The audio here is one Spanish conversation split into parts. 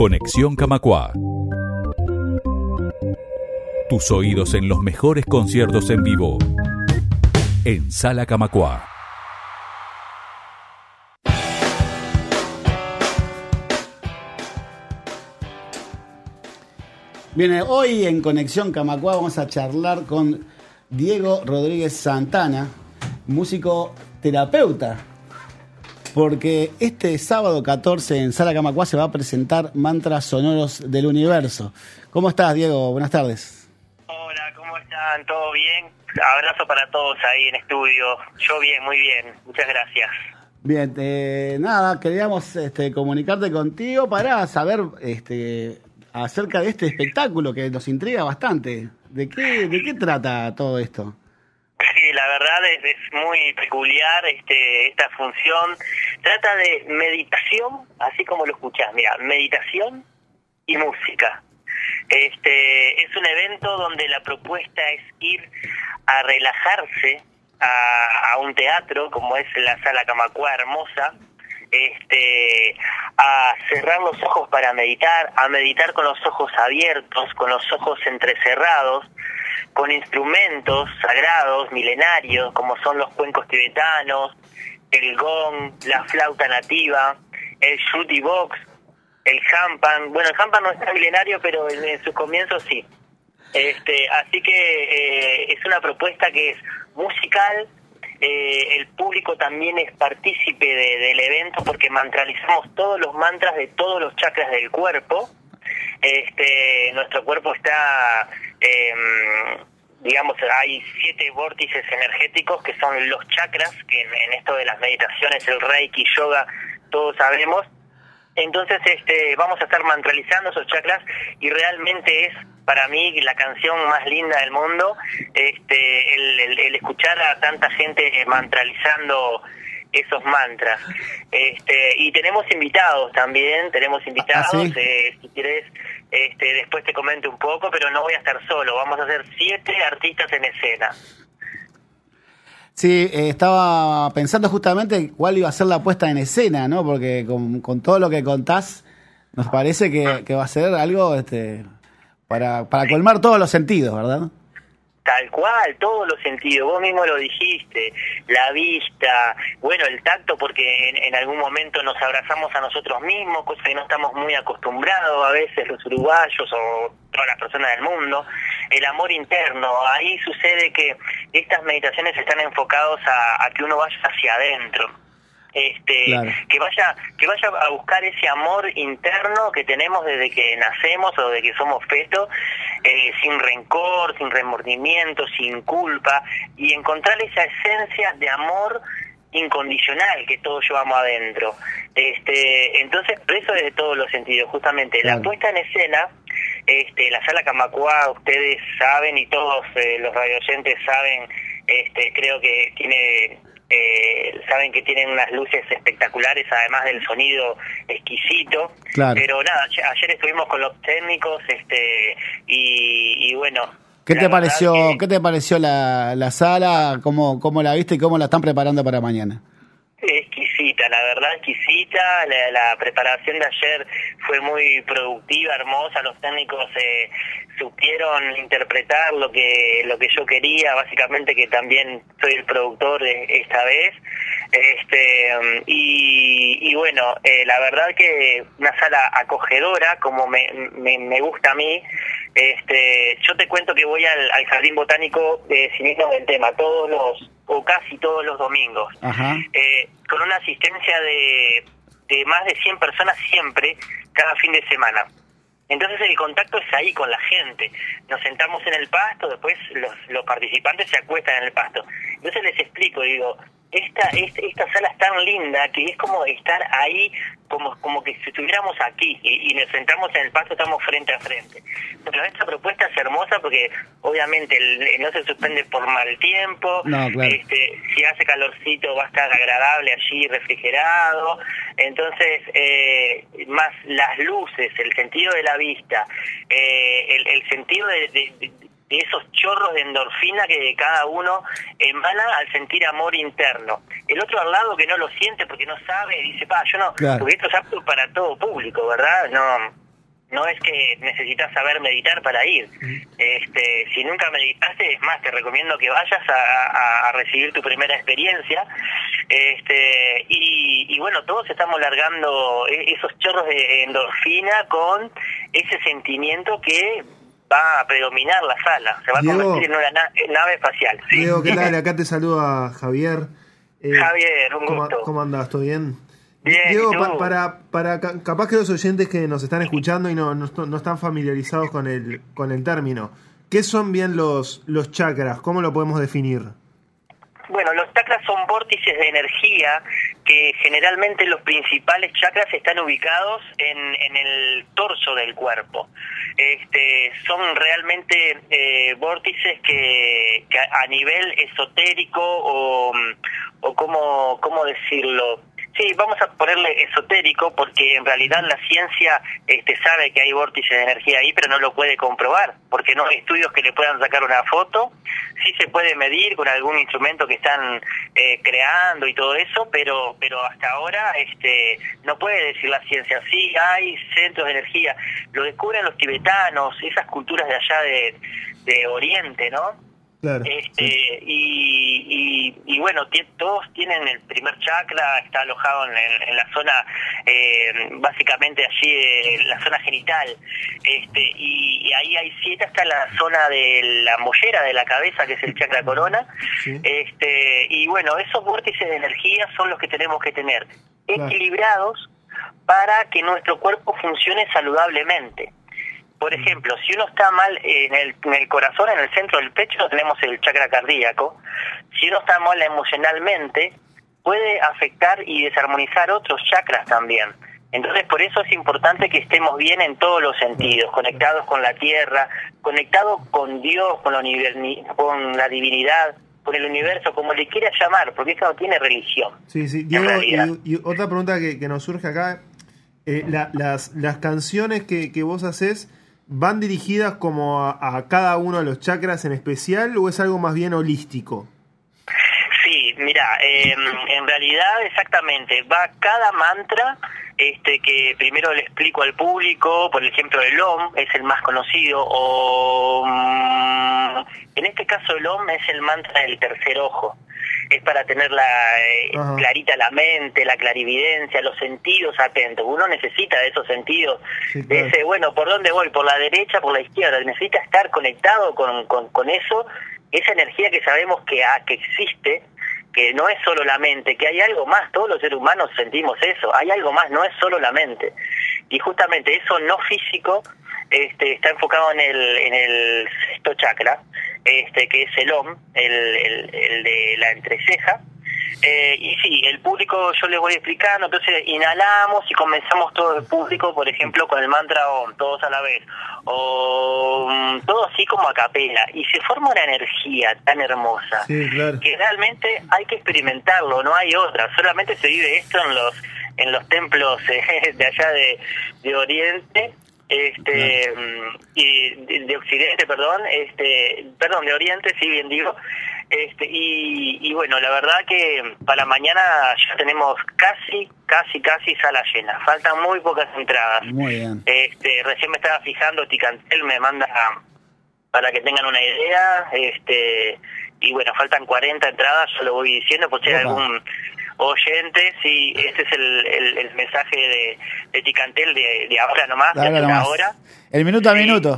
Conexión Camacua. Tus oídos en los mejores conciertos en vivo. En Sala Camacua. Bien, hoy en Conexión Camacua vamos a charlar con Diego Rodríguez Santana, músico terapeuta, porque este sábado 14 en Sala Camacua se va a presentar Mantras Sonoros del Universo. ¿Cómo estás, Diego? Buenas tardes. Hola, ¿cómo están? ¿Todo bien? Abrazo para todos ahí en estudio. Yo bien, muy bien. Muchas gracias. Bien, eh, nada, queríamos este, comunicarte contigo para saber este, acerca de este espectáculo que nos intriga bastante. ¿De qué, de qué trata todo esto? Sí, la verdad es, es muy peculiar este, esta función. Trata de meditación, así como lo escuchás, mira, meditación y música. Este es un evento donde la propuesta es ir a relajarse a, a un teatro como es la Sala Camacua hermosa, este, a cerrar los ojos para meditar, a meditar con los ojos abiertos, con los ojos entrecerrados, con instrumentos sagrados, milenarios, como son los cuencos tibetanos, el gong, la flauta nativa, el shruti box, el hampan. Bueno, el hampan no es tan milenario, pero en, en sus comienzos sí. Este, así que eh, es una propuesta que es musical, eh, el público también es partícipe de, del evento porque mantralizamos todos los mantras de todos los chakras del cuerpo. Este, nuestro cuerpo está, eh, digamos, hay siete vórtices energéticos que son los chakras, que en, esto de las meditaciones, el reiki, yoga, todos sabemos. Entonces, este, vamos a estar mantralizando esos chakras y realmente es para mí la canción más linda del mundo, este, el escuchar a tanta gente mantralizando esos mantras. Este, y tenemos invitados también, tenemos invitados, ¿Ah, sí? eh, si quieres, este, después te comento un poco, pero no voy a estar solo, vamos a hacer siete artistas en escena. Sí, eh, estaba pensando justamente cuál iba a ser la puesta en escena, ¿no? Porque con, con todo lo que contás, nos parece que, que va a ser algo este, para, para colmar todos los sentidos, ¿verdad? Tal cual, todos los sentidos, vos mismo lo dijiste, la vista, bueno, el tacto, porque en, en, algún momento nos abrazamos a nosotros mismos, cosa que no estamos muy acostumbrados a veces los uruguayos o todas las personas del mundo, el amor interno, ahí sucede que estas meditaciones están enfocados a, a que uno vaya hacia adentro este claro. que vaya que vaya a buscar ese amor interno que tenemos desde que nacemos o desde que somos fetos eh, sin rencor sin remordimiento sin culpa y encontrar esa esencia de amor incondicional que todos llevamos adentro este entonces eso desde todos los sentidos justamente claro. la puesta en escena este la sala Camacua ustedes saben y todos eh, los radioyentes saben este creo que tiene eh, saben que tienen unas luces espectaculares, además del sonido exquisito. Claro. Pero nada, ayer estuvimos con los técnicos este y, y bueno. ¿Qué te pareció? Que... ¿Qué te pareció la, la sala? ¿Cómo, ¿Cómo la viste y cómo la están preparando para mañana? Exquisita, la verdad exquisita. La, la preparación de ayer fue muy productiva, hermosa. Los técnicos eh, supieron interpretar lo que lo que yo quería, básicamente que también soy el productor de esta vez. Este y, y bueno, eh, la verdad que una sala acogedora, como me, me, me gusta a mí. Este, yo te cuento que voy al, al jardín botánico eh, sin irnos del tema todos los o casi todos los domingos, eh, con una asistencia de, de más de 100 personas siempre, cada fin de semana. Entonces el contacto es ahí con la gente. Nos sentamos en el pasto, después los, los participantes se acuestan en el pasto. Entonces les explico, digo, esta, esta, esta sala es tan linda que es como estar ahí como como que si estuviéramos aquí y, y, nos sentamos en el pasto estamos frente a frente pero esta propuesta es hermosa porque obviamente el, no se suspende por mal tiempo no, claro. este si hace calorcito va a estar agradable allí refrigerado entonces eh, más las luces el sentido de la vista eh, el, el sentido de, de, de de esos chorros de endorfina que cada uno emana al sentir amor interno. El otro al lado que no lo siente porque no sabe, dice, pa, yo no, claro. porque esto es apto para todo público, ¿verdad? No no es que necesitas saber meditar para ir. Este, si nunca meditaste, es más, te recomiendo que vayas a, recibir tu primera experiencia. Este, y, bueno, todos estamos largando e, esos chorros de endorfina con ese sentimiento que va a predominar la sala, se va a convertir en una nave espacial. Diego, ¿qué tal? Acá te saluda Javier. Eh, Javier, un gusto. ¿Cómo andas? ¿Todo bien? Bien, Diego, para, para capaz que los oyentes que nos están escuchando y no, no, están familiarizados con el, con el término, ¿qué son bien los, los chakras? ¿Cómo lo podemos definir? Bueno, los chakras son vórtices de energía que generalmente los principales chakras están ubicados en, en el torso del cuerpo. Este, son realmente eh, vórtices que, que, a nivel esotérico o, o cómo, cómo decirlo, Sí, vamos a ponerle esotérico porque en realidad la ciencia este, sabe que hay vórtices de energía ahí, pero no lo puede comprobar, porque no hay estudios que le puedan sacar una foto. Sí se puede medir con algún instrumento que están eh, creando y todo eso, pero pero hasta ahora este no puede decir la ciencia. Sí hay centros de energía, lo descubren los tibetanos, esas culturas de allá de, de Oriente, ¿no? Este, y, y, bueno, todos tienen el primer chakra, está alojado en, la zona, eh, básicamente allí, en la zona genital, este, y, ahí hay siete hasta la zona de la mollera de la cabeza, que es el chakra corona, este, y bueno, esos vórtices de energía son los que tenemos que tener equilibrados para que nuestro cuerpo funcione saludablemente. Por ejemplo, si uno está mal en el, en el corazón, en el centro del pecho, tenemos el chakra cardíaco. Si uno está mal emocionalmente, puede afectar y desarmonizar otros chakras también. Entonces, por eso es importante que estemos bien en todos los sentidos, conectados con la tierra, conectados con Dios, con la, con la divinidad, con el universo, como le quieras llamar, porque eso no tiene religión. Sí, sí. Diego, y, otra pregunta que, nos surge acá, eh, las, las canciones que, que vos haces ¿Van dirigidas como a, cada uno de los chakras en especial o es algo más bien holístico? Sí, mira, em, en realidad exactamente, va cada mantra este que primero le explico al público, por ejemplo el OM es el más conocido, o mm, en este caso el OM es el mantra del tercer ojo es para tener la, eh, clarita la mente, la clarividencia, los sentidos atentos. Uno necesita de esos sentidos, de ese, bueno, ¿por dónde voy? ¿Por la derecha, por la izquierda? Necesita estar conectado con, con, eso, esa energía que sabemos que, ah, que existe, que no es solo la mente, que hay algo más, todos los seres humanos sentimos eso, hay algo más, no es solo la mente. Y justamente eso no físico este, está enfocado en el, en el sexto chakra, este que es el OM, el, el, de la entreceja. Eh, y sí, el público yo les voy explicando, entonces inhalamos y comenzamos todo el público, por ejemplo, con el mantra OM, todos a la vez, o todo así como a capela, y se forma una energía tan hermosa que realmente hay que experimentarlo, no hay otra, solamente se vive esto en los en los templos eh, de allá de, de Oriente este y de, occidente perdón este perdón de oriente sí bien digo. Este y, y bueno la verdad que para mañana ya tenemos casi casi casi sala llena. Faltan muy pocas entradas. Muy bien. Este recién me estaba fijando Ticantel me manda para que tengan una idea. Este y bueno faltan 40 entradas yo lo voy diciendo pues si hay algún oyentes y este es el, el, mensaje de, de Ticantel de, de, ahora nomás, de ahora hora. El minuto a minuto.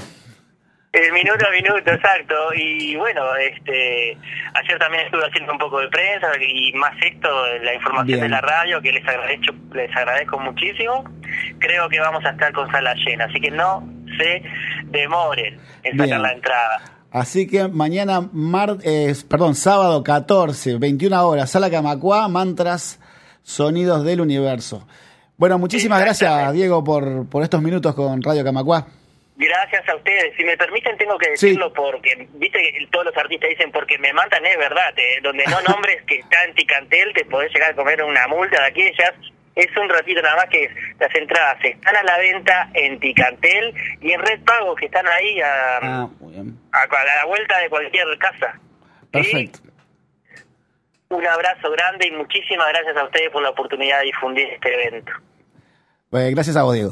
El minuto a minuto, exacto. Y bueno, este ayer también estuve haciendo un poco de prensa y más esto, la información de la radio, que les agradezco, les agradezco muchísimo. Creo que vamos a estar con sala llena, así que no se demoren en sacar la entrada. Así que mañana, mar, eh, perdón, sábado 14, 21 horas, Sala Camacuá, Mantras, Sonidos del Universo. Bueno, muchísimas gracias, Diego, por, por estos minutos con Radio Camacuá. Gracias a ustedes. Si me permiten, tengo que decirlo porque, viste, todos los artistas dicen porque me mandan, es verdad. donde no nombres que está en Ticantel, te podés llegar a comer una multa de aquí ya es un ratito nada más que las entradas están a la venta en Ticantel y en Red Pago, que están ahí a, ah, a, la vuelta de cualquier casa. Perfecto. Un abrazo grande y muchísimas gracias a ustedes por la oportunidad de difundir este evento. Pues gracias a vos, Diego.